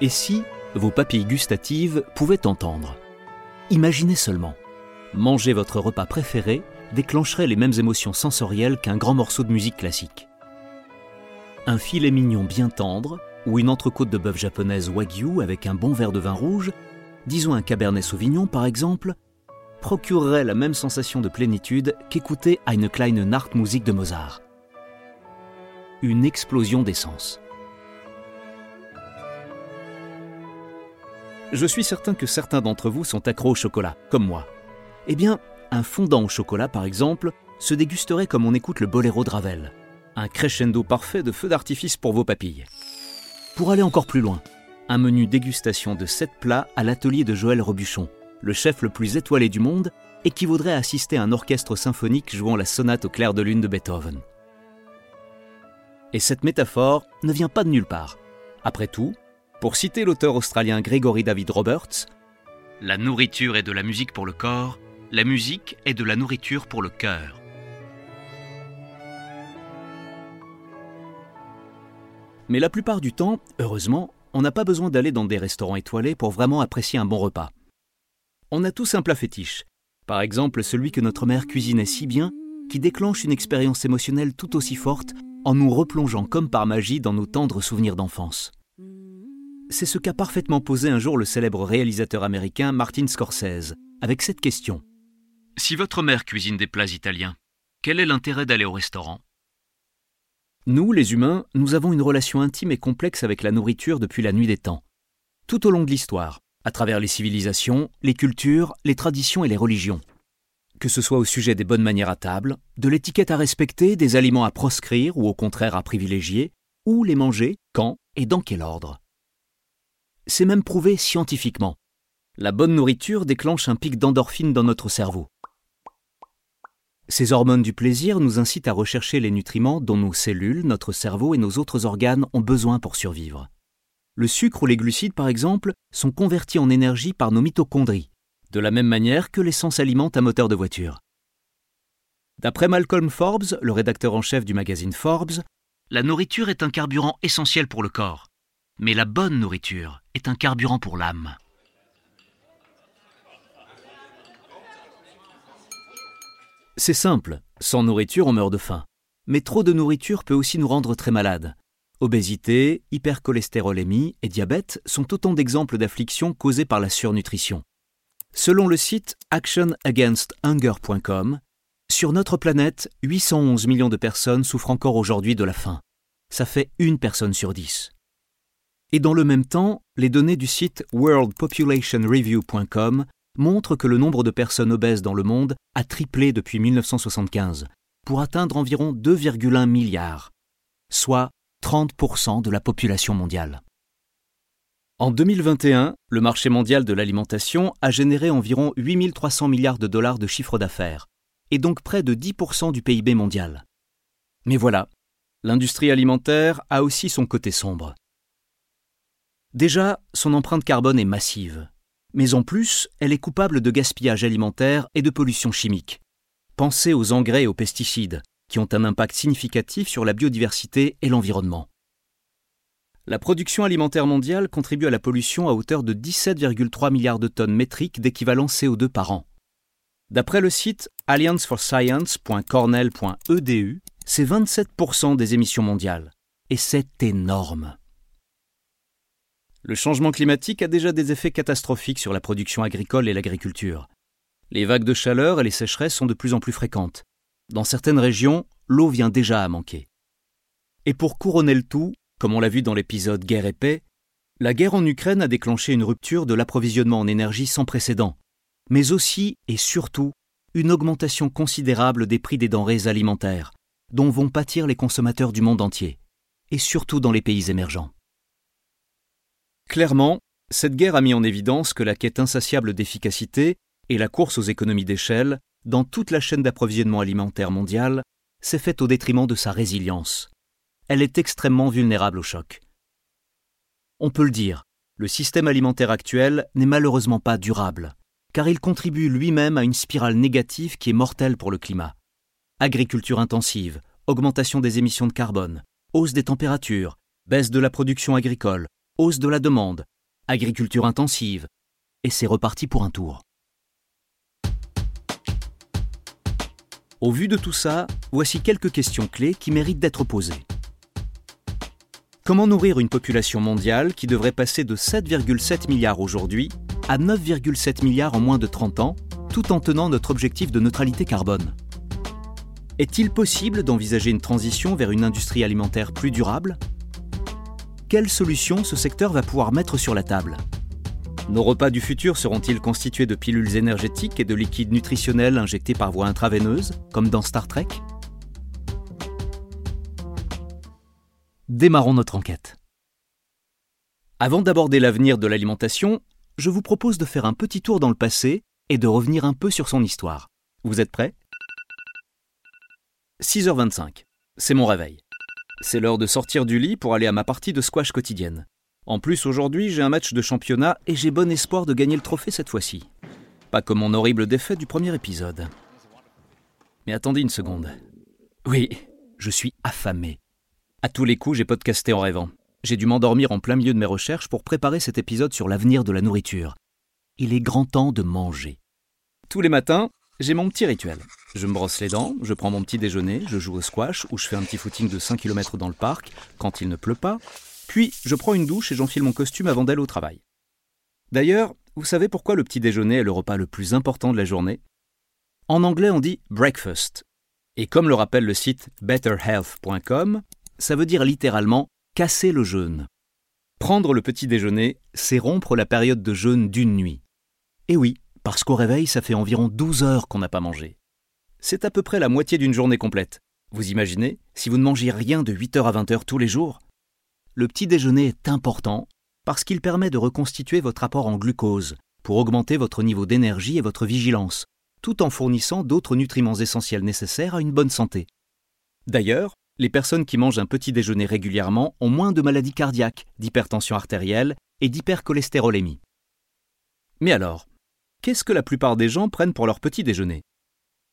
Et si vos papilles gustatives pouvaient entendre? Imaginez seulement. Manger votre repas préféré déclencherait les mêmes émotions sensorielles qu'un grand morceau de musique classique. Un filet mignon bien tendre, ou une entrecôte de bœuf japonaise wagyu avec un bon verre de vin rouge, disons un cabernet sauvignon par exemple, procurerait la même sensation de plénitude qu'écouter Eine kleine Nachtmusik de Mozart. Une explosion d'essence. Je suis certain que certains d'entre vous sont accros au chocolat, comme moi. Eh bien, un fondant au chocolat, par exemple, se dégusterait comme on écoute le boléro de Ravel. Un crescendo parfait de feux d'artifice pour vos papilles. Pour aller encore plus loin, un menu dégustation de 7 plats à l'atelier de Joël Robuchon, le chef le plus étoilé du monde, équivaudrait à assister à un orchestre symphonique jouant la sonate au clair de lune de Beethoven. Et cette métaphore ne vient pas de nulle part. Après tout, pour citer l'auteur australien Gregory David Roberts, La nourriture est de la musique pour le corps, la musique est de la nourriture pour le cœur. Mais la plupart du temps, heureusement, on n'a pas besoin d'aller dans des restaurants étoilés pour vraiment apprécier un bon repas. On a tous un plat fétiche. Par exemple, celui que notre mère cuisinait si bien qui déclenche une expérience émotionnelle tout aussi forte en nous replongeant comme par magie dans nos tendres souvenirs d'enfance. C'est ce qu'a parfaitement posé un jour le célèbre réalisateur américain Martin Scorsese, avec cette question. Si votre mère cuisine des plats italiens, quel est l'intérêt d'aller au restaurant? Nous, les humains, nous avons une relation intime et complexe avec la nourriture depuis la nuit des temps. Tout au long de l'histoire, à travers les civilisations, les cultures, les traditions et les religions. Que ce soit au sujet des bonnes manières à table, de l'étiquette à respecter, des aliments à proscrire ou au contraire à privilégier, ou les manger, quand et dans quel ordre c'est même prouvé scientifiquement. La bonne nourriture déclenche un pic d'endorphine dans notre cerveau. Ces hormones du plaisir nous incitent à rechercher les nutriments dont nos cellules, notre cerveau et nos autres organes ont besoin pour survivre. Le sucre ou les glucides, par exemple, sont convertis en énergie par nos mitochondries, de la même manière que l'essence alimente un moteur de voiture. D'après Malcolm Forbes, le rédacteur en chef du magazine Forbes, la nourriture est un carburant essentiel pour le corps. Mais la bonne nourriture est un carburant pour l'âme. C'est simple, sans nourriture on meurt de faim. Mais trop de nourriture peut aussi nous rendre très malades. Obésité, hypercholestérolémie et diabète sont autant d'exemples d'afflictions causées par la surnutrition. Selon le site actionagainsthunger.com, sur notre planète, 811 millions de personnes souffrent encore aujourd'hui de la faim. Ça fait une personne sur dix. Et dans le même temps, les données du site worldpopulationreview.com montrent que le nombre de personnes obèses dans le monde a triplé depuis 1975, pour atteindre environ 2,1 milliards, soit 30% de la population mondiale. En 2021, le marché mondial de l'alimentation a généré environ 8300 milliards de dollars de chiffre d'affaires, et donc près de 10% du PIB mondial. Mais voilà, l'industrie alimentaire a aussi son côté sombre. Déjà, son empreinte carbone est massive. Mais en plus, elle est coupable de gaspillage alimentaire et de pollution chimique. Pensez aux engrais et aux pesticides, qui ont un impact significatif sur la biodiversité et l'environnement. La production alimentaire mondiale contribue à la pollution à hauteur de 17,3 milliards de tonnes métriques d'équivalent CO2 par an. D'après le site allianceforscience.cornell.edu, c'est 27% des émissions mondiales. Et c'est énorme. Le changement climatique a déjà des effets catastrophiques sur la production agricole et l'agriculture. Les vagues de chaleur et les sécheresses sont de plus en plus fréquentes. Dans certaines régions, l'eau vient déjà à manquer. Et pour couronner le tout, comme on l'a vu dans l'épisode Guerre et paix, la guerre en Ukraine a déclenché une rupture de l'approvisionnement en énergie sans précédent, mais aussi et surtout une augmentation considérable des prix des denrées alimentaires, dont vont pâtir les consommateurs du monde entier, et surtout dans les pays émergents. Clairement, cette guerre a mis en évidence que la quête insatiable d'efficacité et la course aux économies d'échelle, dans toute la chaîne d'approvisionnement alimentaire mondiale, s'est faite au détriment de sa résilience. Elle est extrêmement vulnérable au choc. On peut le dire, le système alimentaire actuel n'est malheureusement pas durable, car il contribue lui-même à une spirale négative qui est mortelle pour le climat. Agriculture intensive, augmentation des émissions de carbone, hausse des températures, baisse de la production agricole, hausse de la demande, agriculture intensive, et c'est reparti pour un tour. Au vu de tout ça, voici quelques questions clés qui méritent d'être posées. Comment nourrir une population mondiale qui devrait passer de 7,7 milliards aujourd'hui à 9,7 milliards en moins de 30 ans, tout en tenant notre objectif de neutralité carbone? Est-il possible d'envisager une transition vers une industrie alimentaire plus durable Quelles solutions ce secteur va pouvoir mettre sur la table Nos repas du futur seront-ils constitués de pilules énergétiques et de liquides nutritionnels injectés par voie intraveineuse, comme dans Star Trek Démarrons notre enquête. Avant d'aborder l'avenir de l'alimentation, je vous propose de faire un petit tour dans le passé et de revenir un peu sur son histoire. Vous êtes prêts? 6h25. C'est mon réveil. C'est l'heure de sortir du lit pour aller à ma partie de squash quotidienne. En plus, aujourd'hui, j'ai un match de championnat et j'ai bon espoir de gagner le trophée cette fois-ci. Pas comme mon horrible défaite du premier épisode. Mais attendez une seconde. Oui, je suis affamé. À tous les coups, j'ai podcasté en rêvant. J'ai dû m'endormir en plein milieu de mes recherches pour préparer cet épisode sur l'avenir de la nourriture. Il est grand temps de manger. Tous les matins, j'ai mon petit rituel. Je me brosse les dents, je prends mon petit déjeuner, je joue au squash ou je fais un petit footing de 5 km dans le parc quand il ne pleut pas. Puis, je prends une douche et j'enfile mon costume avant d'aller au travail. D'ailleurs, vous savez pourquoi le petit déjeuner est le repas le plus important de la journée? En anglais, on dit breakfast. Et comme le rappelle le site betterhealth.com, ça veut dire littéralement casser le jeûne. Prendre le petit déjeuner, c'est rompre la période de jeûne d'une nuit. Et oui, parce qu'au réveil, ça fait environ 12 heures qu'on n'a pas mangé. C'est à peu près la moitié d'une journée complète. Vous imaginez, si vous ne mangiez rien de 8h à 20h tous les jours? Le petit déjeuner est important parce qu'il permet de reconstituer votre apport en glucose pour augmenter votre niveau d'énergie et votre vigilance, tout en fournissant d'autres nutriments essentiels nécessaires à une bonne santé. D'ailleurs, les personnes qui mangent un petit déjeuner régulièrement ont moins de maladies cardiaques, d'hypertension artérielle et d'hypercholestérolémie. Mais alors, qu'est-ce que la plupart des gens prennent pour leur petit déjeuner?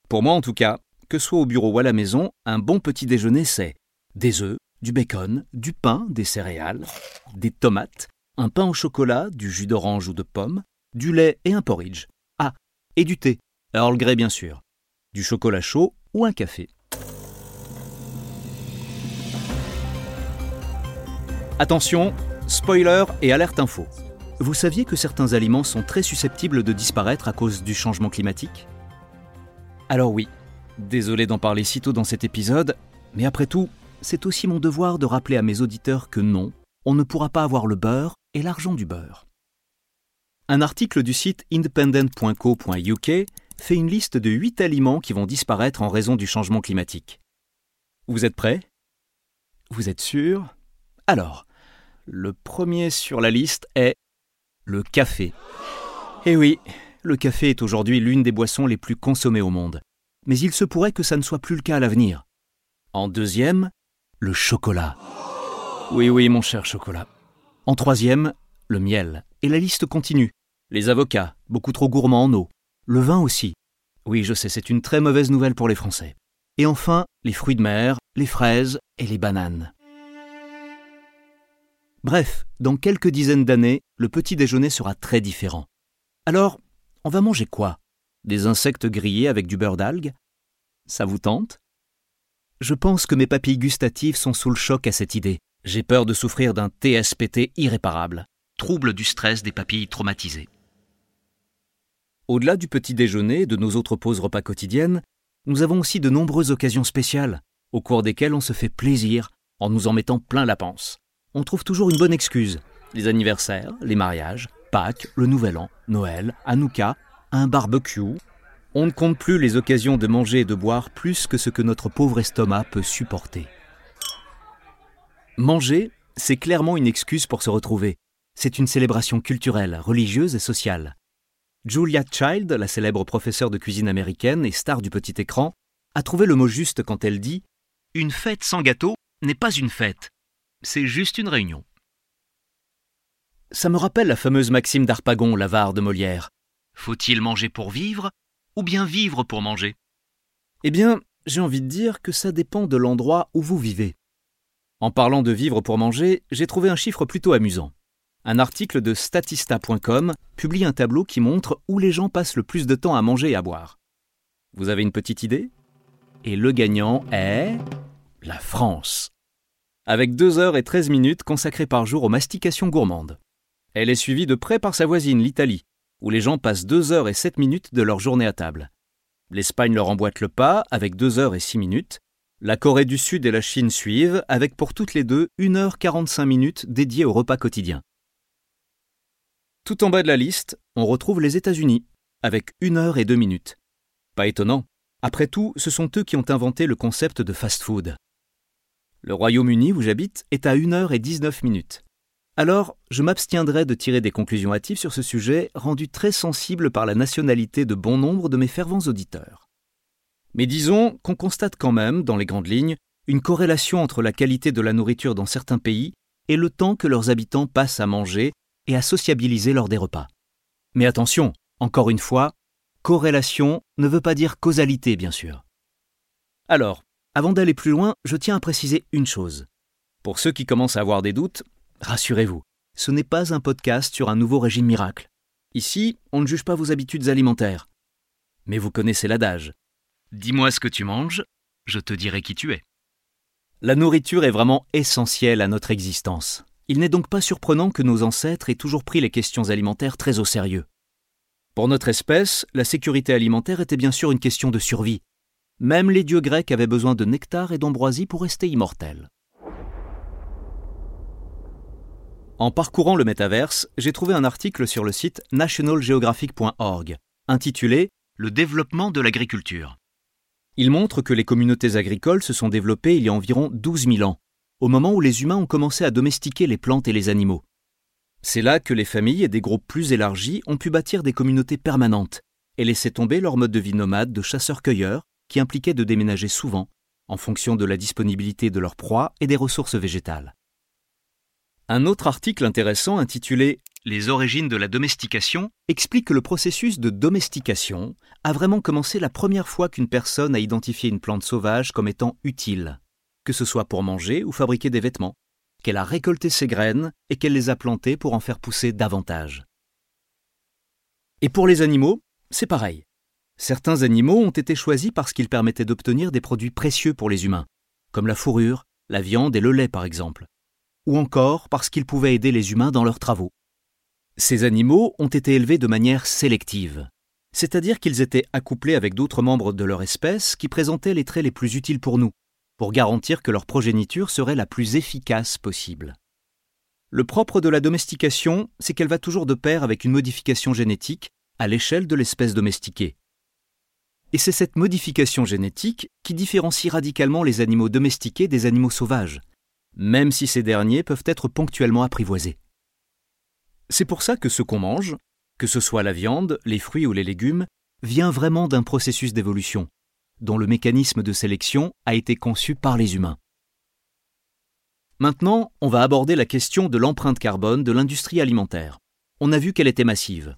Pour moi en tout cas, que ce soit au bureau ou à la maison, un bon petit déjeuner c'est des œufs, du bacon, du pain, des céréales, des tomates, un pain au chocolat, du jus d'orange ou de pomme, du lait et un porridge. Ah, et du thé, Earl Grey bien sûr, du chocolat chaud ou un café. Attention, spoiler et alerte info. Vous saviez que certains aliments sont très susceptibles de disparaître à cause du changement climatique? Alors oui, désolé d'en parler si tôt dans cet épisode, mais après tout, c'est aussi mon devoir de rappeler à mes auditeurs que non, on ne pourra pas avoir le beurre et l'argent du beurre. Un article du site independent.co.uk fait une liste de 8 aliments qui vont disparaître en raison du changement climatique. Vous êtes prêts? Vous êtes sûr Alors, le premier sur la liste est le café. Eh oui, le café est aujourd'hui l'une des boissons les plus consommées au monde. Mais il se pourrait que ça ne soit plus le cas à l'avenir. En deuxième, le chocolat. Oui, oui, mon cher chocolat. En troisième, le miel. Et la liste continue. Les avocats, beaucoup trop gourmands en eau. Le vin aussi. Oui, je sais, c'est une très mauvaise nouvelle pour les Français. Et enfin, les fruits de mer, les fraises et les bananes. Bref, dans quelques dizaines d'années, le petit déjeuner sera très différent. Alors, on va manger quoi? Des insectes grillés avec du beurre d'algues Ça vous tente? Je pense que mes papilles gustatives sont sous le choc à cette idée. J'ai peur de souffrir d'un TSPT irréparable, trouble du stress des papilles traumatisées. Au-delà du petit déjeuner et de nos autres pauses repas quotidiennes, nous avons aussi de nombreuses occasions spéciales, au cours desquelles on se fait plaisir en nous en mettant plein la panse on trouve toujours une bonne excuse. Les anniversaires, les mariages, Pâques, le Nouvel An, Noël, Hanouka, un barbecue. On ne compte plus les occasions de manger et de boire plus que ce que notre pauvre estomac peut supporter. Manger, c'est clairement une excuse pour se retrouver. c'est une célébration culturelle, religieuse et sociale. Julia Child, la célèbre professeure de cuisine américaine et star du petit écran, a trouvé le mot juste quand elle dit Une fête sans gâteau n'est pas une fête, c'est juste une réunion. Ça me rappelle la fameuse maxime d'Arpagon, l'avare de Molière. Faut-il manger pour vivre ou bien vivre pour manger? Eh bien, j'ai envie de dire que ça dépend de l'endroit où vous vivez. En parlant de vivre pour manger, j'ai trouvé un chiffre plutôt amusant. Un article de statista.com publie un tableau qui montre où les gens passent le plus de temps à manger et à boire. Vous avez une petite idée? Et le gagnant est la France. Avec 2 heures et 13 minutes consacrées par jour aux mastications gourmandes. Elle est suivie de près par sa voisine, l'Italie, où les gens passent 2 heures et 7 minutes de leur journée à table. L'Espagne leur emboîte le pas avec 2 heures et 6 minutes. La Corée du Sud et la Chine suivent avec pour toutes les deux 1 heure 45 minutes dédiées au repas quotidien. Tout en bas de la liste, on retrouve les États-Unis, avec 1 heure et 2 minutes. Pas étonnant. Après tout, ce sont eux qui ont inventé le concept de fast-food. Le Royaume-Uni, où j'habite, est à 1 heure et 19 minutes. Alors, je m'abstiendrai de tirer des conclusions hâtives sur ce sujet, rendu très sensible par la nationalité de bon nombre de mes fervents auditeurs. Mais disons qu'on constate quand même, dans les grandes lignes, une corrélation entre la qualité de la nourriture dans certains pays et le temps que leurs habitants passent à manger et à sociabiliser lors des repas. Mais attention, encore une fois, corrélation ne veut pas dire causalité, bien sûr. Alors, avant d'aller plus loin, je tiens à préciser une chose. Pour ceux qui commencent à avoir des doutes, Rassurez-vous, ce n'est pas un podcast sur un nouveau régime miracle. Ici, on ne juge pas vos habitudes alimentaires. Mais vous connaissez l'adage. Dis-moi ce que tu manges, je te dirai qui tu es. La nourriture est vraiment essentielle à notre existence. Il n'est donc pas surprenant que nos ancêtres aient toujours pris les questions alimentaires très au sérieux. Pour notre espèce, la sécurité alimentaire était bien sûr une question de survie. Même les dieux grecs avaient besoin de nectar et d'ambroisie pour rester immortels. En parcourant le métaverse, j'ai trouvé un article sur le site nationalgeographic.org intitulé Le développement de l'agriculture. Il montre que les communautés agricoles se sont développées il y a environ 12 000 ans, au moment où les humains ont commencé à domestiquer les plantes et les animaux. C'est là que les familles et des groupes plus élargis ont pu bâtir des communautés permanentes et laisser tomber leur mode de vie nomade de chasseurs-cueilleurs qui impliquait de déménager souvent, en fonction de la disponibilité de leurs proies et des ressources végétales. Un autre article intéressant intitulé Les origines de la domestication explique que le processus de domestication a vraiment commencé la première fois qu'une personne a identifié une plante sauvage comme étant utile, que ce soit pour manger ou fabriquer des vêtements, qu'elle a récolté ses graines et qu'elle les a plantées pour en faire pousser davantage. Et pour les animaux, c'est pareil. Certains animaux ont été choisis parce qu'ils permettaient d'obtenir des produits précieux pour les humains, comme la fourrure, la viande et le lait par exemple ou encore parce qu'ils pouvaient aider les humains dans leurs travaux. Ces animaux ont été élevés de manière sélective, c'est-à-dire qu'ils étaient accouplés avec d'autres membres de leur espèce qui présentaient les traits les plus utiles pour nous, pour garantir que leur progéniture serait la plus efficace possible. Le propre de la domestication, c'est qu'elle va toujours de pair avec une modification génétique à l'échelle de l'espèce domestiquée. Et c'est cette modification génétique qui différencie radicalement les animaux domestiqués des animaux sauvages, même si ces derniers peuvent être ponctuellement apprivoisés. C'est pour ça que ce qu'on mange, que ce soit la viande, les fruits ou les légumes, vient vraiment d'un processus d'évolution, dont le mécanisme de sélection a été conçu par les humains. Maintenant, on va aborder la question de l'empreinte carbone de l'industrie alimentaire. On a vu qu'elle était massive.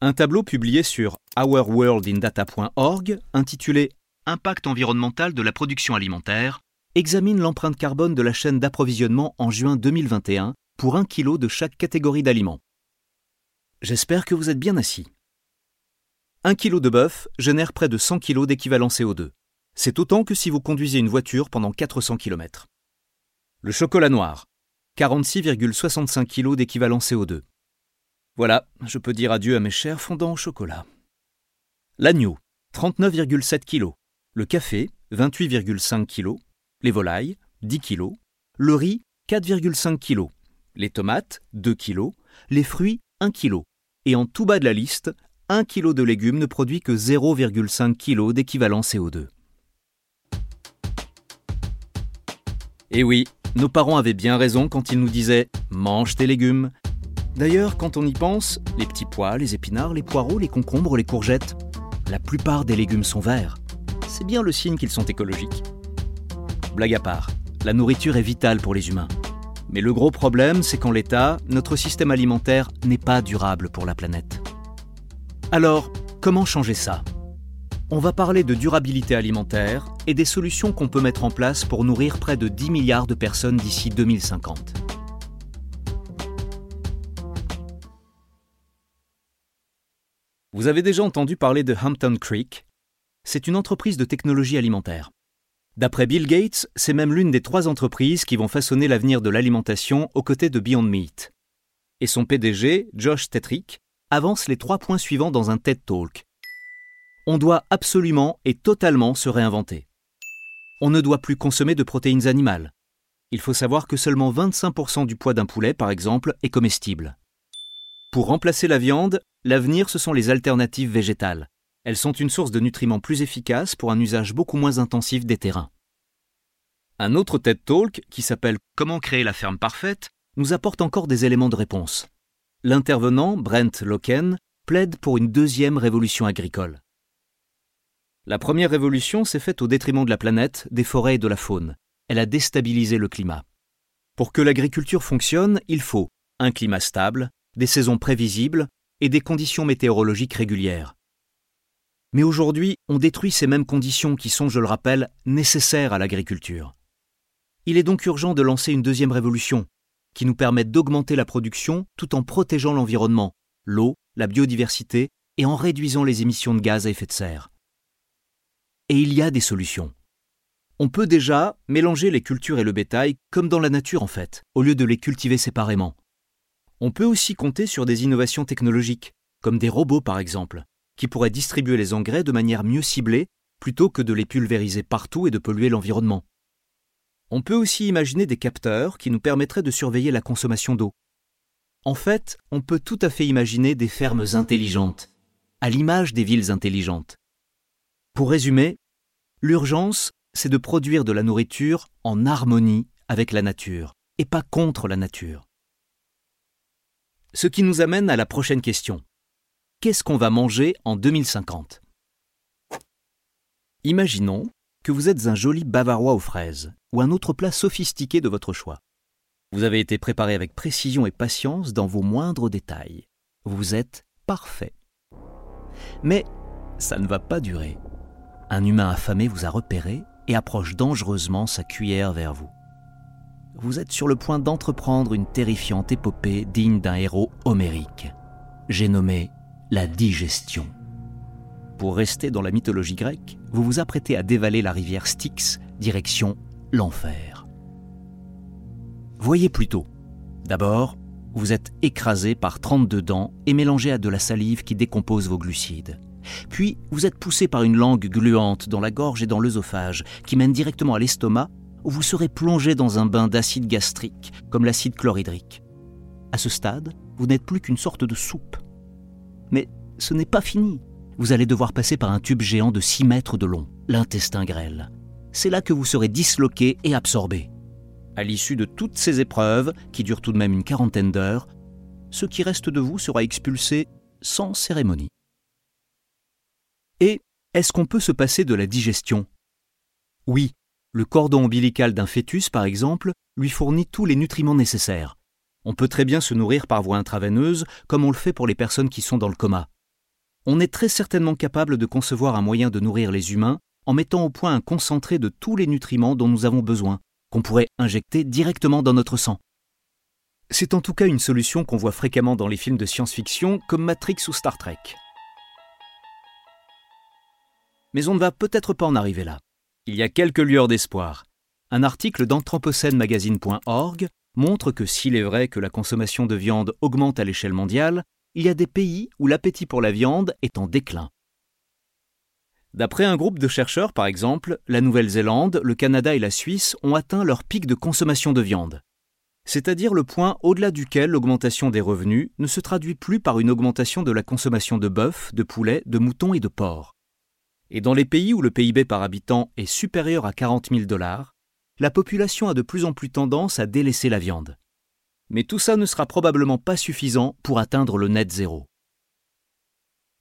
Un tableau publié sur ourworldindata.org intitulé Impact environnemental de la production alimentaire examine l'empreinte carbone de la chaîne d'approvisionnement en juin 2021 pour un kilo de chaque catégorie d'aliments. J'espère que vous êtes bien assis. Un kilo de bœuf génère près de 100 kg d'équivalent CO2. C'est autant que si vous conduisez une voiture pendant 400 km. Le chocolat noir, 46,65 kg d'équivalent CO2. Voilà, je peux dire adieu à mes chers fondants au chocolat. L'agneau, 39,7 kg. Le café, 28,5 kg les volailles, 10 kg, le riz, 4,5 kg, les tomates, 2 kg, les fruits, 1 kg. Et en tout bas de la liste, 1 kg de légumes ne produit que 0,5 kg d'équivalent CO2. Et oui, Nos parents avaient bien raison quand ils nous disaient mange tes légumes. D'ailleurs, quand on y pense, les petits pois, les épinards, les poireaux, les concombres, les courgettes, la plupart des légumes sont verts. C'est bien le signe qu'ils sont écologiques. Blague à part, la nourriture est vitale pour les humains. Mais le gros problème, c'est qu'en l'état, notre système alimentaire n'est pas durable pour la planète. Alors, comment changer ça? On va parler de durabilité alimentaire et des solutions qu'on peut mettre en place pour nourrir près de 10 milliards de personnes d'ici 2050. Vous avez déjà entendu parler de Hampton Creek? C'est une entreprise de technologie alimentaire. D'après Bill Gates, c'est même l'une des trois entreprises qui vont façonner l'avenir de l'alimentation aux côtés de Beyond Meat. Et son PDG, Josh Tetrick, avance les trois points suivants dans un TED Talk. On doit absolument et totalement se réinventer. On ne doit plus consommer de protéines animales. Il faut savoir que seulement 25% du poids d'un poulet, par exemple, est comestible. Pour remplacer la viande, l'avenir ce sont les alternatives végétales. Elles sont une source de nutriments plus efficace pour un usage beaucoup moins intensif des terrains. Un autre TED Talk, qui s'appelle Comment créer la ferme parfaite, nous apporte encore des éléments de réponse. L'intervenant, Brent Loken, plaide pour une deuxième révolution agricole. La première révolution s'est faite au détriment de la planète, des forêts et de la faune. Elle a déstabilisé le climat. Pour que l'agriculture fonctionne, il faut un climat stable, des saisons prévisibles et des conditions météorologiques régulières. Mais aujourd'hui, on détruit ces mêmes conditions qui sont, je le rappelle, nécessaires à l'agriculture. Il est donc urgent de lancer une deuxième révolution, qui nous permette d'augmenter la production tout en protégeant l'environnement, l'eau, la biodiversité et en réduisant les émissions de gaz à effet de serre. Et il y a des solutions. On peut déjà mélanger les cultures et le bétail comme dans la nature en fait, au lieu de les cultiver séparément. On peut aussi compter sur des innovations technologiques, comme des robots par exemple, qui pourrait distribuer les engrais de manière mieux ciblée plutôt que de les pulvériser partout et de polluer l'environnement. On peut aussi imaginer des capteurs qui nous permettraient de surveiller la consommation d'eau. En fait, on peut tout à fait imaginer des fermes intelligentes, à l'image des villes intelligentes. Pour résumer, l'urgence, c'est de produire de la nourriture en harmonie avec la nature, et pas contre la nature. Ce qui nous amène à la prochaine question qu'est-ce qu'on va manger en 2050 Imaginons que vous êtes un joli bavarois aux fraises ou un autre plat sophistiqué de votre choix. Vous avez été préparé avec précision et patience dans vos moindres détails. Vous êtes parfait. Mais ça ne va pas durer. Un humain affamé vous a repéré et approche dangereusement sa cuillère vers vous. Vous êtes sur le point d'entreprendre une terrifiante épopée digne d'un héros homérique. J'ai nommé la digestion. Pour rester dans la mythologie grecque, vous vous apprêtez à dévaler la rivière Styx, direction l'enfer. Voyez plutôt. D'abord, vous êtes écrasé par 32 dents et mélangé à de la salive qui décompose vos glucides. Puis, vous êtes poussé par une langue gluante dans la gorge et dans l'œsophage qui mène directement à l'estomac où vous serez plongé dans un bain d'acide gastrique, comme l'acide chlorhydrique. À ce stade, vous n'êtes plus qu'une sorte de soupe. Mais ce n'est pas fini. Vous allez devoir passer par un tube géant de 6 mètres de long, l'intestin grêle. C'est là que vous serez disloqué et absorbé. À l'issue de toutes ces épreuves, qui durent tout de même une quarantaine d'heures, ce qui reste de vous sera expulsé sans cérémonie. Et est-ce qu'on peut se passer de la digestion? Oui, le cordon ombilical d'un fœtus, par exemple, lui fournit tous les nutriments nécessaires. On peut très bien se nourrir par voie intraveineuse, comme on le fait pour les personnes qui sont dans le coma. On est très certainement capable de concevoir un moyen de nourrir les humains en mettant au point un concentré de tous les nutriments dont nous avons besoin, qu'on pourrait injecter directement dans notre sang. C'est en tout cas une solution qu'on voit fréquemment dans les films de science-fiction comme Matrix ou Star Trek. Mais on ne va peut-être pas en arriver là. Il y a quelques lueurs d'espoir. Un article d'anthropocenemagazine.org montre que s'il est vrai que la consommation de viande augmente à l'échelle mondiale, il y a des pays où l'appétit pour la viande est en déclin. D'après un groupe de chercheurs, par exemple, la Nouvelle-Zélande, le Canada et la Suisse ont atteint leur pic de consommation de viande. C'est-à-dire le point au-delà duquel l'augmentation des revenus ne se traduit plus par une augmentation de la consommation de bœuf, de poulet, de mouton et de porc. Et dans les pays où le PIB par habitant est supérieur à 40 000 dollars, la population a de plus en plus tendance à délaisser la viande. Mais tout ça ne sera probablement pas suffisant pour atteindre le net zéro.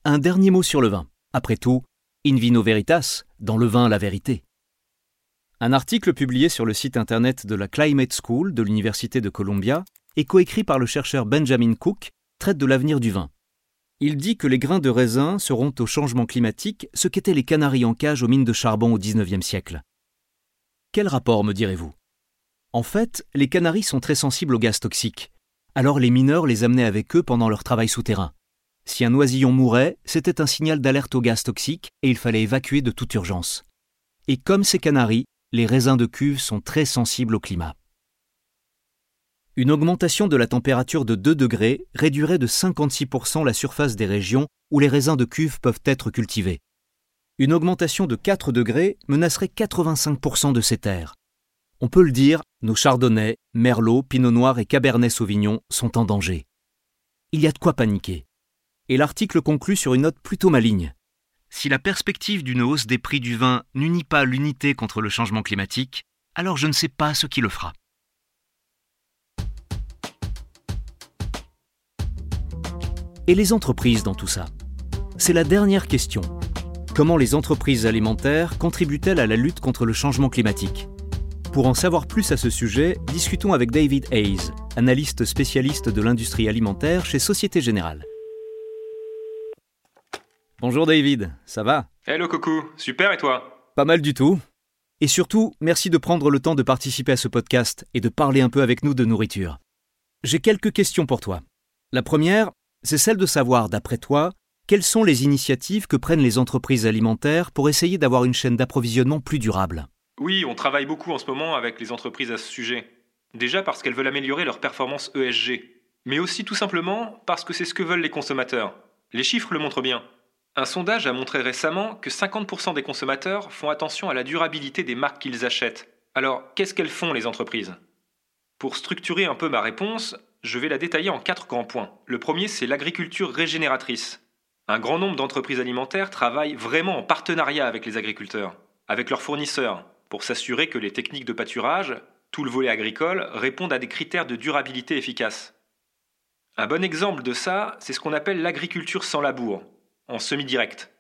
Un dernier mot sur le vin. Après tout, in vino veritas, dans le vin la vérité. Un article publié sur le site internet de la Climate School de l'Université de Columbia et coécrit par le chercheur Benjamin Cook traite de l'avenir du vin. Il dit que les grains de raisin seront au changement climatique ce qu'étaient les canaries en cage aux mines de charbon au XIXe siècle. Quel rapport, me direz-vous? En fait, les canaries sont très sensibles aux gaz toxiques. Alors les mineurs les amenaient avec eux pendant leur travail souterrain. Si un oisillon mourait, c'était un signal d'alerte aux gaz toxiques et il fallait évacuer de toute urgence. Et comme ces canaries, les raisins de cuve sont très sensibles au climat. Une augmentation de la température de 2 degrés réduirait de 56% la surface des régions où les raisins de cuve peuvent être cultivés. Une augmentation de 4 degrés menacerait 85% de ces terres. On peut le dire, nos chardonnays, merlot, pinot noir et cabernet sauvignon sont en danger. Il y a de quoi paniquer. Et l'article conclut sur une note plutôt maligne. Si la perspective d'une hausse des prix du vin n'unit pas l'unité contre le changement climatique, alors je ne sais pas ce qui le fera. Et les entreprises dans tout ça? C'est la dernière question. Comment les entreprises alimentaires contribuent-elles à la lutte contre le changement climatique Pour en savoir plus à ce sujet, discutons avec David Hayes, analyste spécialiste de l'industrie alimentaire chez Société Générale. Bonjour David, ça va Hello coucou, super et toi? Pas mal du tout. Et surtout, merci de prendre le temps de participer à ce podcast et de parler un peu avec nous de nourriture. J'ai quelques questions pour toi. La première, c'est celle de savoir, d'après toi, quelles sont les initiatives que prennent les entreprises alimentaires pour essayer d'avoir une chaîne d'approvisionnement plus durable? Oui, on travaille beaucoup en ce moment avec les entreprises à ce sujet. Déjà parce qu'elles veulent améliorer leur performance ESG, mais aussi tout simplement parce que c'est ce que veulent les consommateurs. Les chiffres le montrent bien. Un sondage a montré récemment que 50% des consommateurs font attention à la durabilité des marques qu'ils achètent. Alors, qu'est-ce qu'elles font les entreprises? Pour structurer un peu ma réponse, je vais la détailler en quatre grands points. Le premier, c'est l'agriculture régénératrice. Un grand nombre d'entreprises alimentaires travaillent vraiment en partenariat avec les agriculteurs, avec leurs fournisseurs, pour s'assurer que les techniques de pâturage, tout le volet agricole, répondent à des critères de durabilité efficaces. Un bon exemple de ça, c'est ce qu'on appelle l'agriculture sans labour, en semi-direct.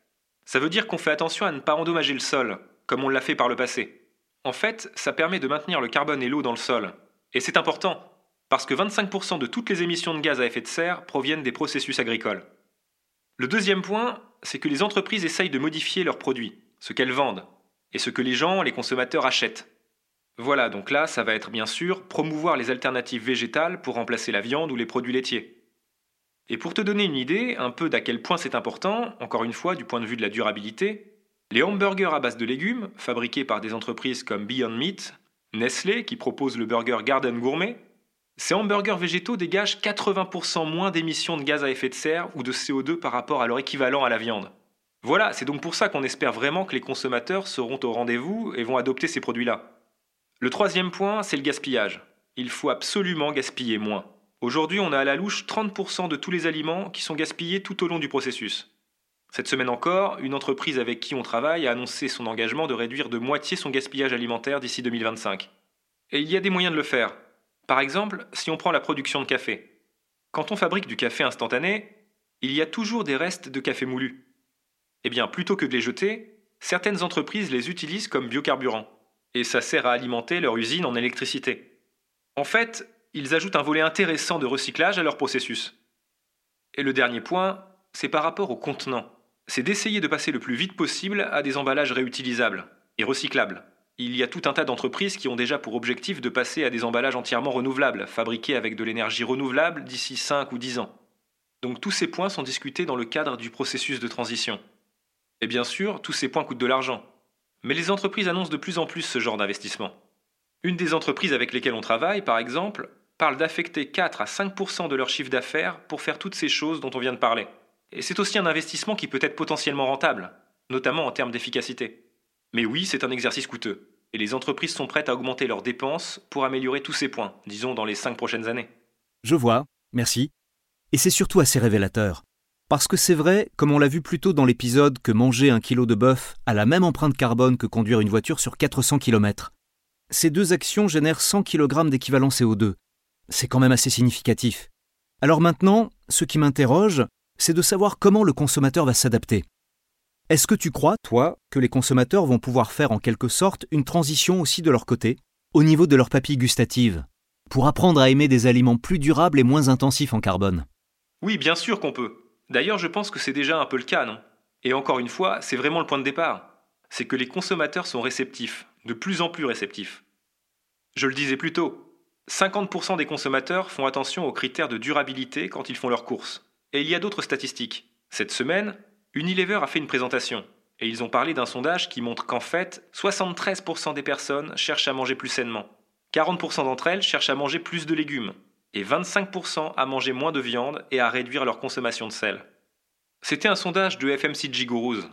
Ça veut dire qu'on fait attention à ne pas endommager le sol, comme on l'a fait par le passé. En fait, ça permet de maintenir le carbone et l'eau dans le sol. Et c'est important, parce que 25% de toutes les émissions de gaz à effet de serre proviennent des processus agricoles. Le deuxième point, c'est que les entreprises essayent de modifier leurs produits, ce qu'elles vendent, et ce que les gens, les consommateurs achètent. Voilà, donc là, ça va être bien sûr promouvoir les alternatives végétales pour remplacer la viande ou les produits laitiers. Et pour te donner une idée, un peu d'à quel point c'est important, encore une fois du point de vue de la durabilité, les hamburgers à base de légumes, fabriqués par des entreprises comme Beyond Meat, Nestlé qui propose le burger Garden Gourmet, ces hamburgers végétaux dégagent 80% moins d'émissions de gaz à effet de serre ou de CO2 par rapport à leur équivalent à la viande. Voilà, c'est donc pour ça qu'on espère vraiment que les consommateurs seront au rendez-vous et vont adopter ces produits-là. Le troisième point, c'est le gaspillage. Il faut absolument gaspiller moins. Aujourd'hui, on a à la louche 30% de tous les aliments qui sont gaspillés tout au long du processus. Cette semaine encore, une entreprise avec qui on travaille a annoncé son engagement de réduire de moitié son gaspillage alimentaire d'ici 2025. Et il y a des moyens de le faire. Par exemple, si on prend la production de café. Quand on fabrique du café instantané, il y a toujours des restes de café moulu. Eh bien, plutôt que de les jeter, certaines entreprises les utilisent comme biocarburant, et ça sert à alimenter leur usine en électricité. En fait, ils ajoutent un volet intéressant de recyclage à leur processus. Et le dernier point, c'est par rapport aux contenants. C'est d'essayer de passer le plus vite possible à des emballages réutilisables et recyclables. Il y a tout un tas d'entreprises qui ont déjà pour objectif de passer à des emballages entièrement renouvelables, fabriqués avec de l'énergie renouvelable d'ici 5 ou 10 ans. Donc tous ces points sont discutés dans le cadre du processus de transition. Et bien sûr, tous ces points coûtent de l'argent. Mais les entreprises annoncent de plus en plus ce genre d'investissement. Une des entreprises avec lesquelles on travaille, par exemple, parle d'affecter 4 à 5% de leur chiffre d'affaires pour faire toutes ces choses dont on vient de parler. Et c'est aussi un investissement qui peut être potentiellement rentable, notamment en termes d'efficacité. Mais oui, c'est un exercice coûteux. Et les entreprises sont prêtes à augmenter leurs dépenses pour améliorer tous ces points, disons dans les cinq prochaines années. Je vois, merci. Et c'est surtout assez révélateur. Parce que c'est vrai, comme on l'a vu plus tôt dans l'épisode, que manger un kilo de bœuf a la même empreinte carbone que conduire une voiture sur 400 km. ces deux actions génèrent 100 kg d'équivalent CO2. C'est quand même assez significatif. Alors maintenant, ce qui m'interroge, c'est de savoir comment le consommateur va s'adapter. Est-ce que tu crois, toi, que les consommateurs vont pouvoir faire en quelque sorte une transition aussi de leur côté, au niveau de leur papille gustative, pour apprendre à aimer des aliments plus durables et moins intensifs en carbone? Oui, bien sûr qu'on peut. D'ailleurs, je pense que c'est déjà un peu le cas, non? Et encore une fois, c'est vraiment le point de départ. C'est que les consommateurs sont réceptifs, de plus en plus réceptifs. Je le disais plus tôt, 50% des consommateurs font attention aux critères de durabilité quand ils font leurs courses. Et il y a d'autres statistiques. Cette semaine, Unilever a fait une présentation. Et ils ont parlé d'un sondage qui montre qu'en fait, 73% des personnes cherchent à manger plus sainement. 40% d'entre elles cherchent à manger plus de légumes. Et 25% à manger moins de viande et à réduire leur consommation de sel. C'était un sondage de FMCG Gurus.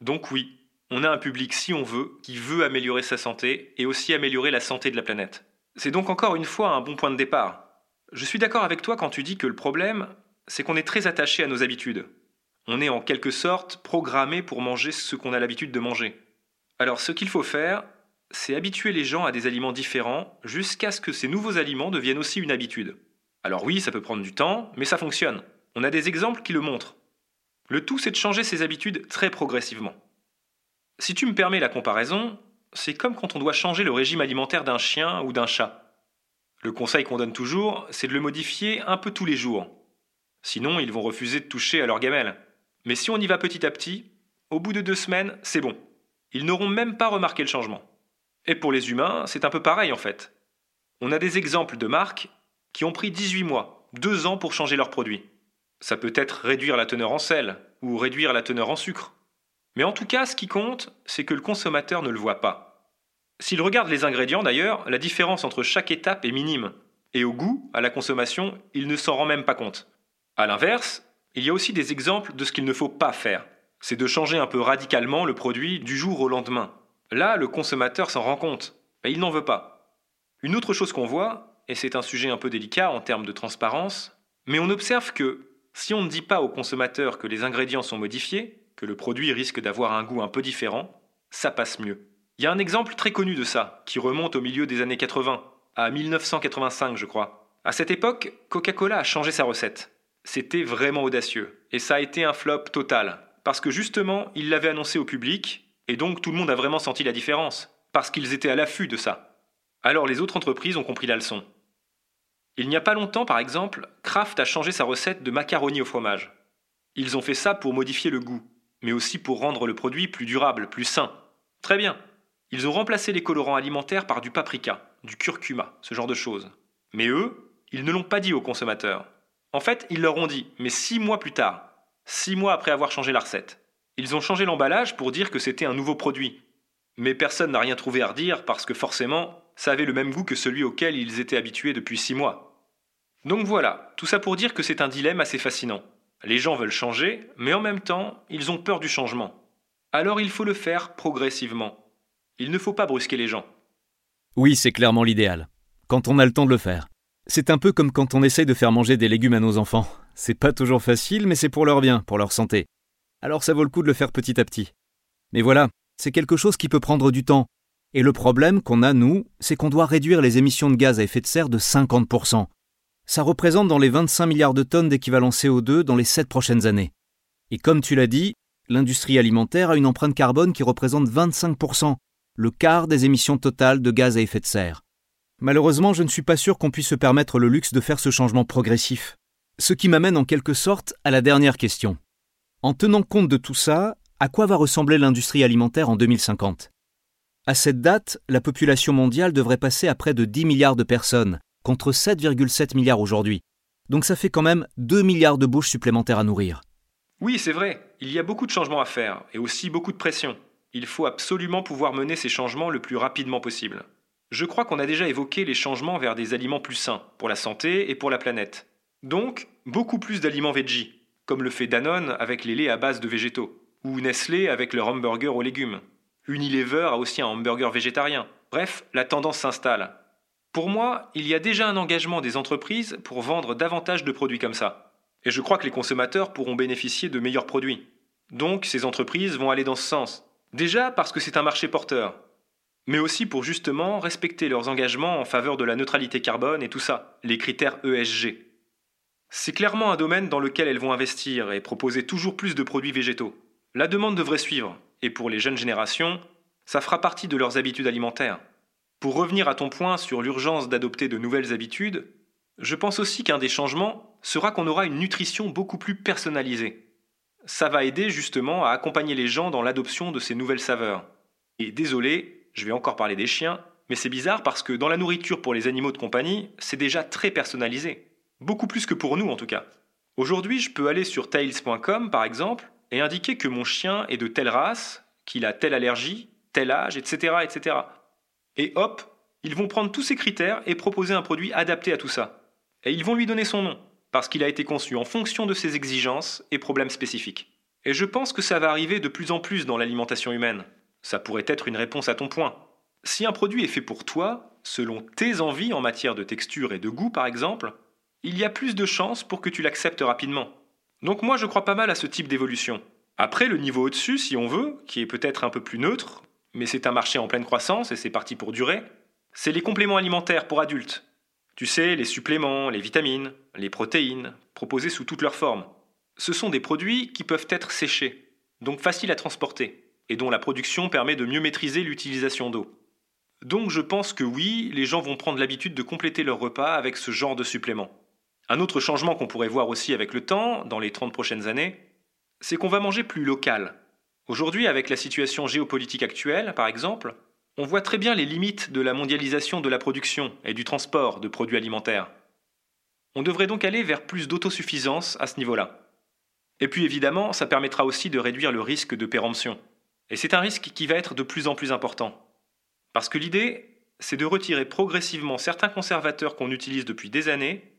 Donc oui, on a un public, si on veut, qui veut améliorer sa santé et aussi améliorer la santé de la planète. C'est donc encore une fois un bon point de départ. Je suis d'accord avec toi quand tu dis que le problème, c'est qu'on est très attaché à nos habitudes. On est en quelque sorte programmé pour manger ce qu'on a l'habitude de manger. Alors ce qu'il faut faire, c'est habituer les gens à des aliments différents jusqu'à ce que ces nouveaux aliments deviennent aussi une habitude. Alors oui, ça peut prendre du temps, mais ça fonctionne. On a des exemples qui le montrent. Le tout, c'est de changer ses habitudes très progressivement. Si tu me permets la comparaison, c'est comme quand on doit changer le régime alimentaire d'un chien ou d'un chat. Le conseil qu'on donne toujours, c'est de le modifier un peu tous les jours. Sinon, ils vont refuser de toucher à leur gamelle. Mais si on y va petit à petit, au bout de deux semaines, c'est bon. Ils n'auront même pas remarqué le changement. Et pour les humains, c'est un peu pareil en fait. On a des exemples de marques qui ont pris 18 mois, 2 ans pour changer leurs produits. Ça peut être réduire la teneur en sel ou réduire la teneur en sucre. Mais en tout cas, ce qui compte, c'est que le consommateur ne le voit pas. S'il regarde les ingrédients d'ailleurs, la différence entre chaque étape est minime. Et au goût, à la consommation, il ne s'en rend même pas compte. A l'inverse, il y a aussi des exemples de ce qu'il ne faut pas faire. C'est de changer un peu radicalement le produit du jour au lendemain. Là, le consommateur s'en rend compte, mais il n'en veut pas. Une autre chose qu'on voit, et c'est un sujet un peu délicat en termes de transparence, mais on observe que si on ne dit pas au consommateur que les ingrédients sont modifiés, que le produit risque d'avoir un goût un peu différent, ça passe mieux. Il y a un exemple très connu de ça, qui remonte au milieu des années 80, à 1985 je crois. À cette époque, Coca-Cola a changé sa recette. C'était vraiment audacieux, et ça a été un flop total, parce que justement, ils l'avaient annoncé au public, et donc tout le monde a vraiment senti la différence, parce qu'ils étaient à l'affût de ça. Alors les autres entreprises ont compris la leçon. Il n'y a pas longtemps, par exemple, Kraft a changé sa recette de macaroni au fromage. Ils ont fait ça pour modifier le goût mais aussi pour rendre le produit plus durable, plus sain. Très bien. Ils ont remplacé les colorants alimentaires par du paprika, du curcuma, ce genre de choses. Mais eux, ils ne l'ont pas dit aux consommateurs. En fait, ils leur ont dit, mais six mois plus tard, six mois après avoir changé la recette. Ils ont changé l'emballage pour dire que c'était un nouveau produit. Mais personne n'a rien trouvé à redire parce que forcément, ça avait le même goût que celui auquel ils étaient habitués depuis six mois. Donc voilà, tout ça pour dire que c'est un dilemme assez fascinant. Les gens veulent changer, mais en même temps, ils ont peur du changement. Alors il faut le faire progressivement. Il ne faut pas brusquer les gens. Oui, c'est clairement l'idéal. Quand on a le temps de le faire. C'est un peu comme quand on essaye de faire manger des légumes à nos enfants. C'est pas toujours facile, mais c'est pour leur bien, pour leur santé. Alors ça vaut le coup de le faire petit à petit. Mais voilà, c'est quelque chose qui peut prendre du temps. Et le problème qu'on a, nous, c'est qu'on doit réduire les émissions de gaz à effet de serre de 50% ça représente dans les 25 milliards de tonnes d'équivalent CO2 dans les 7 prochaines années. Et comme tu l'as dit, l'industrie alimentaire a une empreinte carbone qui représente 25%, le quart des émissions totales de gaz à effet de serre. Malheureusement, je ne suis pas sûr qu'on puisse se permettre le luxe de faire ce changement progressif. Ce qui m'amène en quelque sorte à la dernière question. En tenant compte de tout ça, à quoi va ressembler l'industrie alimentaire en 2050 À cette date, la population mondiale devrait passer à près de 10 milliards de personnes, contre 7,7 milliards aujourd'hui. Donc ça fait quand même 2 milliards de bouches supplémentaires à nourrir. Oui, c'est vrai, il y a beaucoup de changements à faire, et aussi beaucoup de pression. Il faut absolument pouvoir mener ces changements le plus rapidement possible. Je crois qu'on a déjà évoqué les changements vers des aliments plus sains, pour la santé et pour la planète. Donc, beaucoup plus d'aliments veggie, comme le fait Danone avec les laits à base de végétaux, ou Nestlé avec leur hamburger aux légumes. Unilever a aussi un hamburger végétarien. Bref, la tendance s'installe, pour moi, il y a déjà un engagement des entreprises pour vendre davantage de produits comme ça. Et je crois que les consommateurs pourront bénéficier de meilleurs produits. Donc ces entreprises vont aller dans ce sens. Déjà parce que c'est un marché porteur. Mais aussi pour justement respecter leurs engagements en faveur de la neutralité carbone et tout ça, les critères ESG. C'est clairement un domaine dans lequel elles vont investir et proposer toujours plus de produits végétaux. La demande devrait suivre, et pour les jeunes générations, ça fera partie de leurs habitudes alimentaires. Pour revenir à ton point sur l'urgence d'adopter de nouvelles habitudes, je pense aussi qu'un des changements sera qu'on aura une nutrition beaucoup plus personnalisée. Ça va aider justement à accompagner les gens dans l'adoption de ces nouvelles saveurs. Et désolé, je vais encore parler des chiens, mais c'est bizarre parce que dans la nourriture pour les animaux de compagnie, c'est déjà très personnalisé. Beaucoup plus que pour nous en tout cas. Aujourd'hui, je peux aller sur tails.com par exemple et indiquer que mon chien est de telle race, qu'il a telle allergie, tel âge, etc., etc. Et hop, ils vont prendre tous ces critères et proposer un produit adapté à tout ça. Et ils vont lui donner son nom, parce qu'il a été conçu en fonction de ses exigences et problèmes spécifiques. Et je pense que ça va arriver de plus en plus dans l'alimentation humaine. Ça pourrait être une réponse à ton point. Si un produit est fait pour toi, selon tes envies en matière de texture et de goût par exemple, il y a plus de chances pour que tu l'acceptes rapidement. Donc moi je crois pas mal à ce type d'évolution. Après le niveau au-dessus, si on veut, qui est peut-être un peu plus neutre, mais c'est un marché en pleine croissance et c'est parti pour durer, c'est les compléments alimentaires pour adultes. Tu sais, les suppléments, les vitamines, les protéines, proposés sous toutes leurs formes. Ce sont des produits qui peuvent être séchés, donc faciles à transporter, et dont la production permet de mieux maîtriser l'utilisation d'eau. Donc je pense que oui, les gens vont prendre l'habitude de compléter leur repas avec ce genre de suppléments. Un autre changement qu'on pourrait voir aussi avec le temps, dans les 30 prochaines années, c'est qu'on va manger plus local. Aujourd'hui, avec la situation géopolitique actuelle, par exemple, on voit très bien les limites de la mondialisation de la production et du transport de produits alimentaires. On devrait donc aller vers plus d'autosuffisance à ce niveau-là. Et puis évidemment, ça permettra aussi de réduire le risque de péremption. Et c'est un risque qui va être de plus en plus important. Parce que l'idée, c'est de retirer progressivement certains conservateurs qu'on utilise depuis des années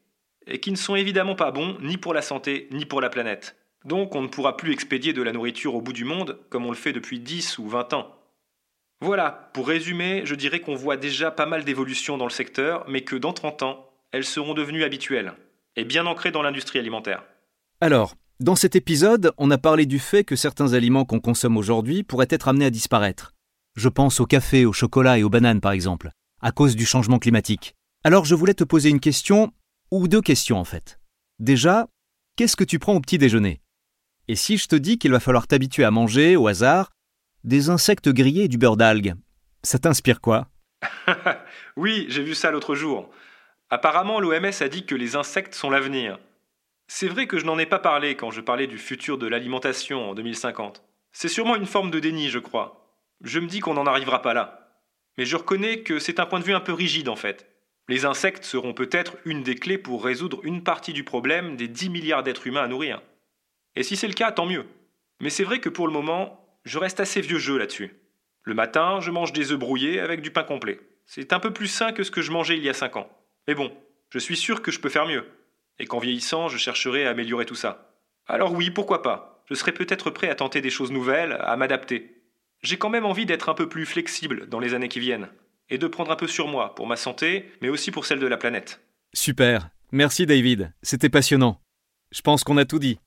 et qui ne sont évidemment pas bons ni pour la santé ni pour la planète. Donc on ne pourra plus expédier de la nourriture au bout du monde comme on le fait depuis 10 ou 20 ans. Voilà, pour résumer, je dirais qu'on voit déjà pas mal d'évolutions dans le secteur, mais que dans 30 ans, elles seront devenues habituelles et bien ancrées dans l'industrie alimentaire. Alors, dans cet épisode, on a parlé du fait que certains aliments qu'on consomme aujourd'hui pourraient être amenés à disparaître. Je pense au café, au chocolat et aux bananes par exemple, à cause du changement climatique. Alors je voulais te poser une question, ou deux questions en fait. Déjà, qu'est-ce que tu prends au petit déjeuner? Et si je te dis qu'il va falloir t'habituer à manger, au hasard, des insectes grillés et du beurre d'algues. Ça t'inspire quoi? Oui, j'ai vu ça l'autre jour. Apparemment, l'OMS a dit que les insectes sont l'avenir. C'est vrai que je n'en ai pas parlé quand je parlais du futur de l'alimentation en 2050. C'est sûrement une forme de déni, je crois. Je me dis qu'on n'en arrivera pas là. Mais je reconnais que c'est un point de vue un peu rigide en fait. Les insectes seront peut-être une des clés pour résoudre une partie du problème des 10 milliards d'êtres humains à nourrir. Et si c'est le cas, tant mieux. Mais c'est vrai que pour le moment, je reste assez vieux jeu là-dessus. Le matin, je mange des œufs brouillés avec du pain complet. C'est un peu plus sain que ce que je mangeais il y a 5 ans. Mais bon, je suis sûr que je peux faire mieux. Et qu'en vieillissant, je chercherai à améliorer tout ça. Alors oui, pourquoi pas. Je serai peut-être prêt à tenter des choses nouvelles, à m'adapter. J'ai quand même envie d'être un peu plus flexible dans les années qui viennent. Et de prendre un peu sur moi, pour ma santé, mais aussi pour celle de la planète. Super. Merci David. C'était passionnant. Je pense qu'on a tout dit.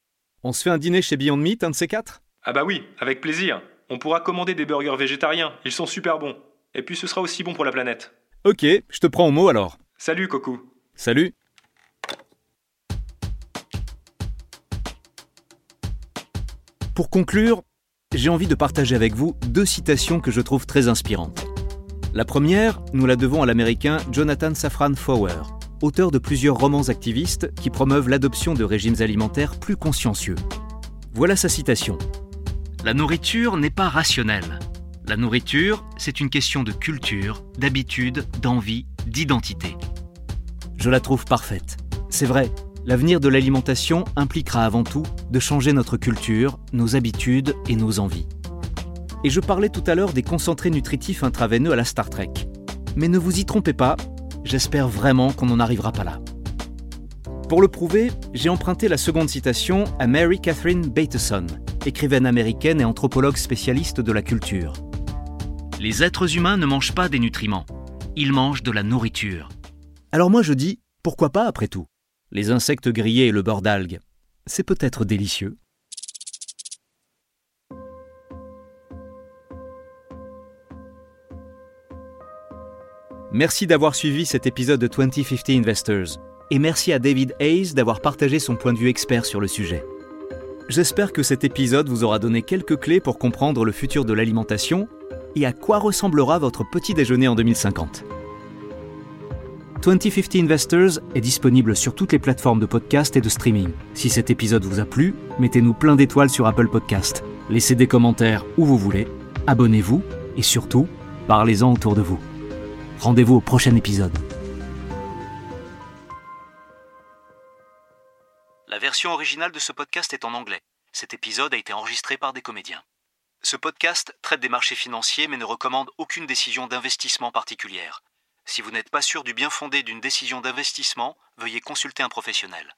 On se fait un dîner chez Beyond Meat, un de ces quatre? Ah bah oui, avec plaisir. On pourra commander des burgers végétariens, ils sont super bons. Et puis ce sera aussi bon pour la planète. Ok, je te prends au mot alors. Salut Coco. Salut. Pour conclure, j'ai envie de partager avec vous deux citations que je trouve très inspirantes. La première, nous la devons à l'américain Jonathan Safran Foer, auteur de plusieurs romans activistes qui promeuvent l'adoption de régimes alimentaires plus consciencieux. Voilà sa citation. La nourriture n'est pas rationnelle. La nourriture, c'est une question de culture, d'habitude, d'envie, d'identité. Je la trouve parfaite. C'est vrai, l'avenir de l'alimentation impliquera avant tout de changer notre culture, nos habitudes et nos envies. Et je parlais tout à l'heure des concentrés nutritifs intraveineux à la Star Trek. Mais ne vous y trompez pas, j'espère vraiment qu'on n'en arrivera pas là. Pour le prouver, j'ai emprunté la seconde citation à Mary Catherine Bateson, écrivaine américaine et anthropologue spécialiste de la culture. Les êtres humains ne mangent pas des nutriments, ils mangent de la nourriture. Alors moi je dis, pourquoi pas après tout? Les insectes grillés et le beurre d'algues, c'est peut-être délicieux. Merci d'avoir suivi cet épisode de 2050 Investors. Et merci à David Hayes d'avoir partagé son point de vue expert sur le sujet. J'espère que cet épisode vous aura donné quelques clés pour comprendre le futur de l'alimentation et à quoi ressemblera votre petit déjeuner en 2050. 2050 Investors est disponible sur toutes les plateformes de podcast et de streaming. Si cet épisode vous a plu, mettez-nous plein d'étoiles sur Apple Podcast. Laissez des commentaires où vous voulez, abonnez-vous et surtout, parlez-en autour de vous. Rendez-vous au prochain épisode. La version originale de ce podcast est en anglais. Cet épisode a été enregistré par des comédiens. Ce podcast traite des marchés financiers mais ne recommande aucune décision d'investissement particulière. Si vous n'êtes pas sûr du bien fondé d'une décision d'investissement, veuillez consulter un professionnel.